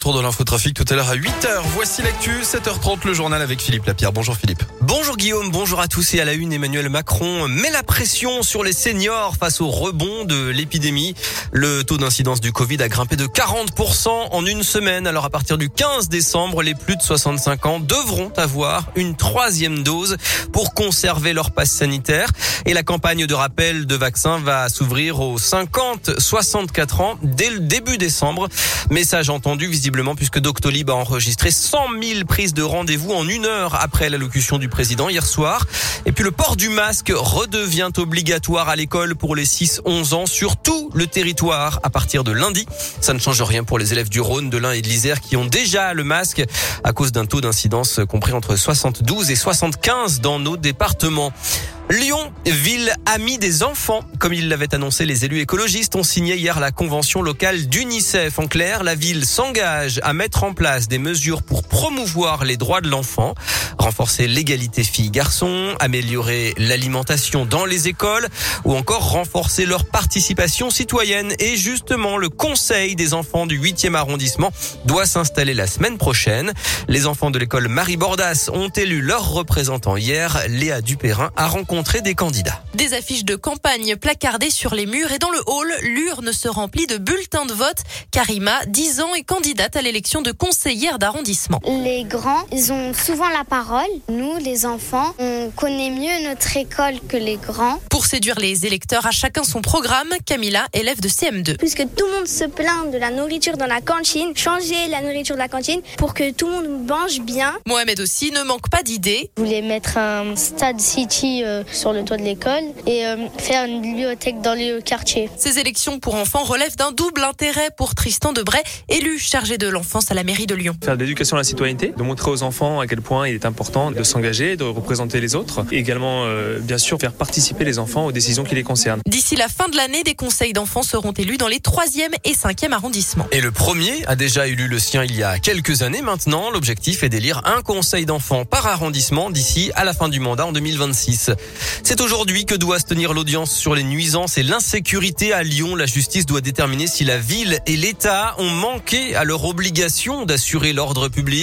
Tour de l'infotrafic tout à l'heure à 8h. Voici l'actu, 7h30 le journal avec Philippe Lapierre. Bonjour Philippe. Bonjour Guillaume, bonjour à tous et à la une Emmanuel Macron met la pression sur les seniors face au rebond de l'épidémie. Le taux d'incidence du Covid a grimpé de 40% en une semaine. Alors à partir du 15 décembre, les plus de 65 ans devront avoir une troisième dose pour conserver leur passe sanitaire. Et la campagne de rappel de vaccins va s'ouvrir aux 50-64 ans dès le début décembre. Message entendu visiblement puisque Doctolib a enregistré 100 000 prises de rendez-vous en une heure après l'allocution du président hier soir. Et puis le port du masque redevient obligatoire à l'école pour les 6-11 ans sur tout le territoire à partir de lundi. Ça ne change rien pour les élèves du Rhône, de l'Ain et de l'Isère qui ont déjà le masque à cause d'un taux d'incidence compris entre 72 et 75 dans nos départements. Lyon, ville amie des enfants. Comme ils l'avaient annoncé, les élus écologistes ont signé hier la convention locale d'UNICEF. En clair, la ville s'engage à mettre en place des mesures pour promouvoir les droits de l'enfant, renforcer l'égalité filles-garçons, améliorer l'alimentation dans les écoles ou encore renforcer leur participation citoyenne. Et justement, le conseil des enfants du 8e arrondissement doit s'installer la semaine prochaine. Les enfants de l'école Marie Bordas ont élu leur représentant hier. Léa Dupérin a rencontré des candidats. Des affiches de campagne placardées sur les murs et dans le hall, l'urne se remplit de bulletins de vote. Karima, 10 ans, est candidate à l'élection de conseillère d'arrondissement. Les grands, ils ont souvent la parole. Nous, les enfants, on connaît mieux notre école que les grands. Pour séduire les électeurs, à chacun son programme, Camilla, élève de CM2. Puisque tout le monde se plaint de la nourriture dans la cantine, changer la nourriture de la cantine pour que tout le monde mange bien. Mohamed aussi ne manque pas d'idées. Je voulais mettre un stade city euh, sur le toit de l'école et euh, faire une bibliothèque dans les quartiers. Ces élections pour enfants relèvent d'un double intérêt pour Tristan Debray, élu chargé de l'enfance à la mairie de Lyon. Faire de l'éducation à la citoyenneté, de montrer aux enfants à quel point il est important de s'engager, de représenter les autres et également, euh, bien sûr, faire participer les enfants aux décisions qui les concernent. D'ici la fin de l'année, des conseils d'enfants seront élus dans les 3e et 5e arrondissements. Et le premier a déjà élu le sien il y a quelques années maintenant. L'objectif est d'élire un conseil d'enfants par arrondissement d'ici à la fin du mandat en 2026. C'est aujourd'hui que doit se tenir l'audience sur les nuisances et l'insécurité à Lyon. La justice doit déterminer si la ville et l'État ont manqué à leur obligation d'assurer l'ordre public.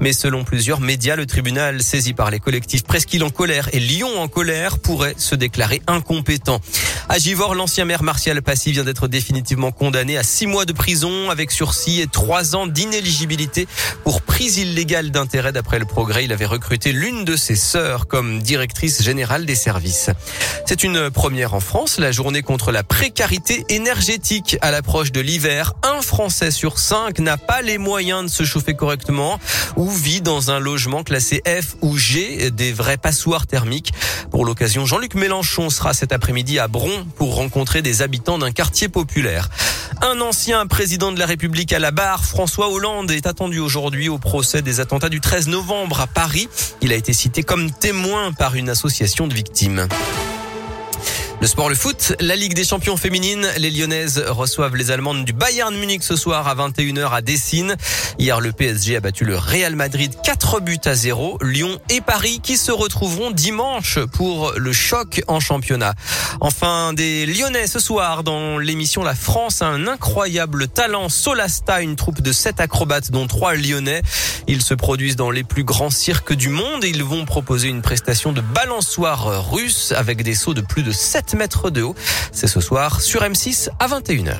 Mais selon plusieurs médias, le tribunal saisi par les collectifs Presqu'île en colère et Lyon en colère pourrait se déclarer incompétent. À Givor, l'ancien maire Martial Passy vient d'être définitivement condamné à six mois de prison avec sursis et trois ans d'inéligibilité pour prise illégale d'intérêt d'après le progrès. Il avait recruté l'une de ses sœurs comme directrice générale des services. C'est une première en France, la journée contre la précarité énergétique à l'approche de l'hiver. Un Français sur cinq n'a pas les moyens de se chauffer correctement ou vit dans un logement classé F ou G, des vrais passoires thermiques. Pour l'occasion, Jean-Luc Mélenchon sera cet après-midi à Bron pour rencontrer des habitants d'un quartier populaire. Un ancien président de la République à la barre, François Hollande, est attendu aujourd'hui au procès des attentats du 13 novembre à Paris. Il a été cité comme témoin par une association de victimes. Le sport, le foot, la Ligue des champions féminines. Les Lyonnaises reçoivent les Allemandes du Bayern Munich ce soir à 21h à Dessine. Hier, le PSG a battu le Real Madrid 4 buts à 0. Lyon et Paris qui se retrouveront dimanche pour le choc en championnat. Enfin, des Lyonnais ce soir dans l'émission La France a un incroyable talent. Solasta, une troupe de 7 acrobates dont 3 Lyonnais. Ils se produisent dans les plus grands cirques du monde. Ils vont proposer une prestation de balançoire russe avec des sauts de plus de 7 mètres de haut. C'est ce soir sur M6 à 21h.